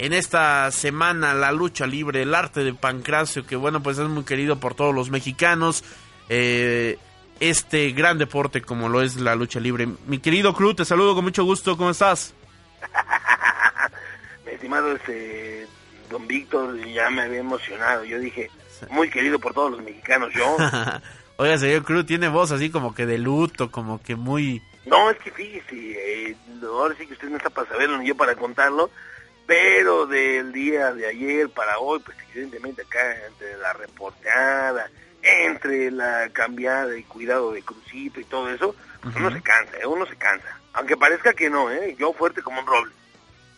en esta semana la lucha libre, el arte de Pancracio, que bueno, pues es muy querido por todos los mexicanos. Eh, este gran deporte como lo es la lucha libre. Mi querido Cruz, te saludo con mucho gusto, ¿cómo estás? Mi estimado este, don Víctor, ya me había emocionado. Yo dije, muy querido por todos los mexicanos, yo. Oiga, señor Cruz, tiene voz así como que de luto, como que muy... No, es que fíjese, eh, ahora sí que usted no está para saberlo ni yo para contarlo pero del día de ayer para hoy, pues evidentemente acá entre la reporteada, entre la cambiada y cuidado de Crucito y todo eso, pues uno se cansa, ¿eh? uno se cansa. Aunque parezca que no, ¿eh? Yo fuerte como un roble.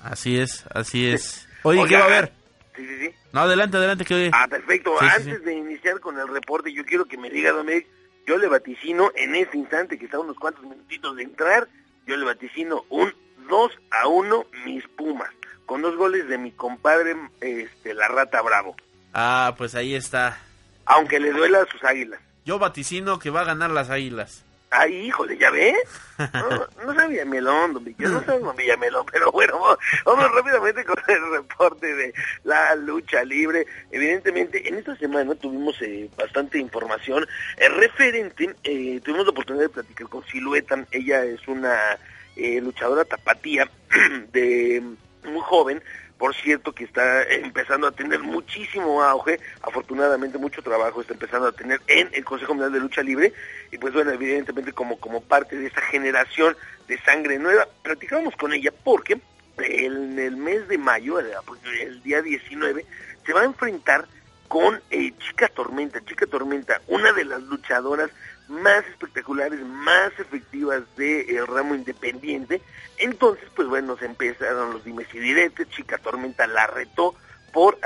Así es, así es. Oye, ¿qué va a haber? Sí, sí, sí. No, adelante, adelante, que Ah, perfecto. Antes de iniciar con el reporte, yo quiero que me diga, Dominic, yo le vaticino en este instante, que está unos cuantos minutitos de entrar, yo le vaticino un 2 a 1 mis Pumas con dos goles de mi compadre, este, la Rata Bravo. Ah, pues ahí está. Aunque le duela a sus águilas. Yo vaticino que va a ganar las águilas. Ay, híjole, ¿ya ve? No, sabía Melón, don Yo no sabía Villamelón, pero bueno, vamos, rápidamente con el reporte de la lucha libre. Evidentemente, en esta semana tuvimos eh, bastante información. El referente, eh, tuvimos la oportunidad de platicar con Silueta. Ella es una eh, luchadora tapatía de muy joven, por cierto que está empezando a tener muchísimo auge, afortunadamente mucho trabajo está empezando a tener en el Consejo Mundial de Lucha Libre, y pues bueno, evidentemente como, como parte de esta generación de sangre nueva, platicábamos con ella porque en el mes de mayo, el día 19, se va a enfrentar con eh, Chica Tormenta, Chica Tormenta, una de las luchadoras más espectaculares, más efectivas del ramo independiente. Entonces, pues bueno, se empezaron los dimes y diretes, Chica Tormenta la retó por,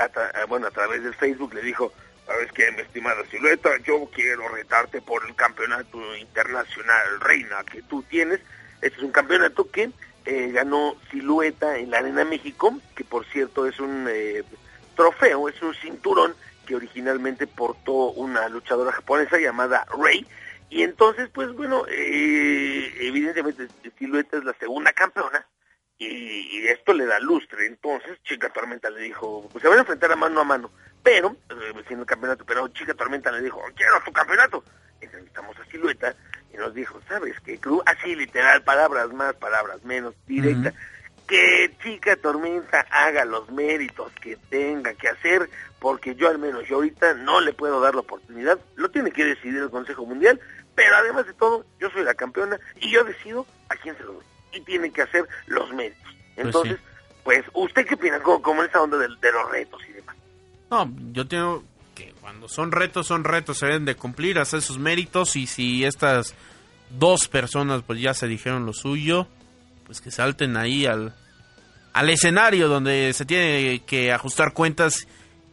bueno, a través del Facebook le dijo, sabes qué, mi estimada silueta, yo quiero retarte por el campeonato internacional reina que tú tienes. Este es un campeonato que eh, ganó silueta en la Arena México, que por cierto es un eh, trofeo, es un cinturón que originalmente portó una luchadora japonesa llamada Rey, y entonces, pues bueno, eh, evidentemente Silueta es la segunda campeona y, esto le da lustre. Entonces, Chica Tormenta le dijo, pues se van a enfrentar a mano a mano, pero, eh, campeonato, pero Chica Tormenta le dijo, quiero tu campeonato. Entrevistamos a Silueta y nos dijo, ¿sabes qué? Así literal, palabras más, palabras menos, directa. Que Chica Tormenta haga los méritos que tenga que hacer, porque yo al menos yo ahorita no le puedo dar la oportunidad, lo tiene que decidir el Consejo Mundial, pero además de todo, yo soy la campeona y yo decido a quién se lo doy. Y tienen que hacer los méritos. Pues Entonces, pues, ¿usted qué opina? ¿Cómo, esa onda de, los retos y demás? No, yo tengo que cuando son retos, son retos, se deben de cumplir, hacer sus méritos y si estas dos personas pues ya se dijeron lo suyo, pues que salten ahí al, al escenario donde se tiene que ajustar cuentas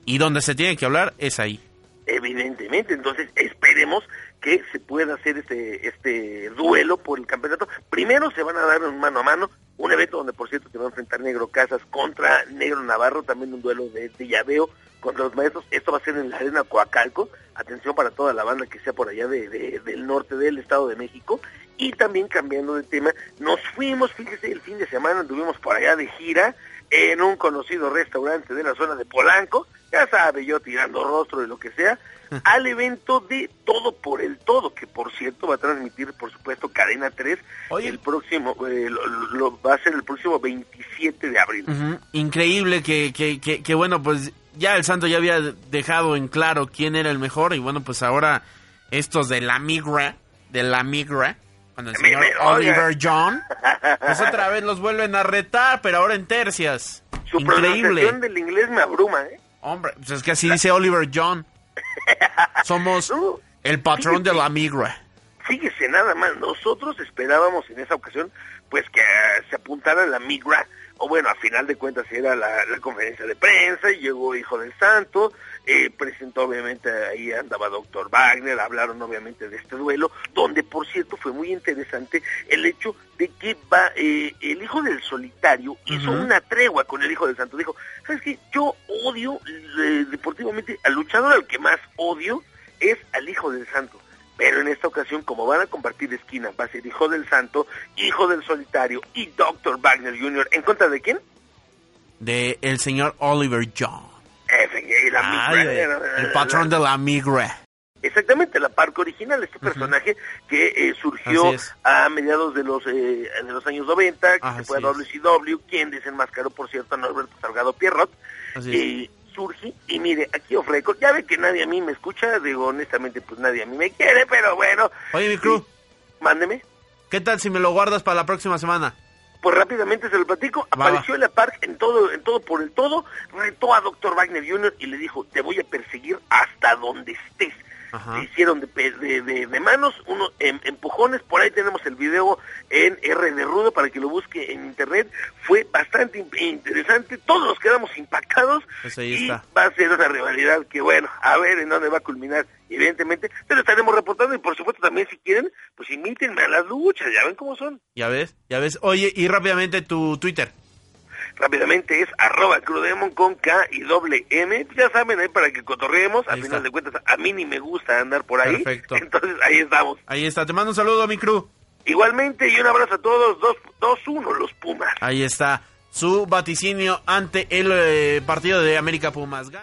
y donde se tiene que hablar es ahí. Evidentemente, entonces esperemos que se pueda hacer este, este duelo por el campeonato. Primero se van a dar un mano a mano, un evento donde por cierto se va a enfrentar Negro Casas contra Negro Navarro, también un duelo de, de llaveo contra los maestros. Esto va a ser en la arena Coacalco. Atención para toda la banda que sea por allá de, del norte del Estado de México. Y también cambiando de tema, nos fuimos, fíjese, el fin de semana anduvimos por allá de gira en un conocido restaurante de la zona de Polanco, ya sabe, yo tirando rostro y lo que sea, al evento de Todo por el Todo, que por cierto va a transmitir, por supuesto, Cadena 3 el próximo, eh, lo, va a ser el próximo 27 de abril. Increíble que, que, que, bueno, pues ya el santo ya había dejado en claro quién era el mejor y bueno, pues ahora estos de la migra, de la migra, cuando el señor Oliver John, pues otra vez los vuelven a retar, pero ahora en tercias. Su Increíble. del inglés me abruma, ¿eh? Hombre, pues es que así dice Oliver John. Somos el patrón de la migra. Fíjese nada más, nosotros esperábamos en esa ocasión pues que se apuntara la migra o bueno, a final de cuentas era la, la conferencia de prensa, y llegó Hijo del Santo, eh, presentó obviamente, ahí andaba Doctor Wagner, hablaron obviamente de este duelo, donde por cierto fue muy interesante el hecho de que va, eh, el hijo del solitario hizo una tregua con el hijo del santo, dijo, ¿sabes qué? Yo odio eh, deportivamente al luchador al que más odio es al hijo del santo. Pero en esta ocasión, como van a compartir esquina, va a ser hijo del santo, hijo del solitario y Dr. Wagner Jr. ¿En contra de quién? De el señor Oliver John. El, patrón de la migra. Exactamente, la parca original, este personaje que eh, surgió a mediados de los eh, de los años 90, que Así se fue a. WCW, quien desenmascaró, por cierto, a Norberto Salgado Pierrot, Así es. Surge, y mire, aquí ofrezco, ya ve que nadie a mí me escucha, digo, honestamente, pues nadie a mí me quiere, pero bueno, Oye, mi crew, mándeme. ¿qué tal si me lo guardas para la próxima semana? Pues rápidamente se lo platico, apareció en la park en todo, en todo por el todo, retó a Dr. Wagner Jr. y le dijo, te voy a perseguir hasta donde estés. Ajá. Se hicieron de, de, de- de manos, unos em- empujones, por ahí tenemos el video en R de Rudo para que lo busque en internet, fue bastante in- interesante, todos nos quedamos impactados Pues ahí y está. va a ser una rivalidad que bueno, a ver en dónde va a culminar, evidentemente, pero estaremos reportando y por supuesto también si quieren, pues invítenme a las luchas, ya ven cómo son. Ya ves, ya ves. Oye, y rápidamente tu Twitter. Rápidamente es arroba crudemon con K y doble M, ya saben, ahí para que cotorreemos, al final está. de cuentas a mí ni me gusta andar por ahí, Perfecto. entonces ahí estamos. Ahí está. Te mando un saludo, mi crew. Igualmente y un abrazo a todos, dos, dos uno los Pumas. Ahí está su vaticinio ante el eh, partido de América Pumas.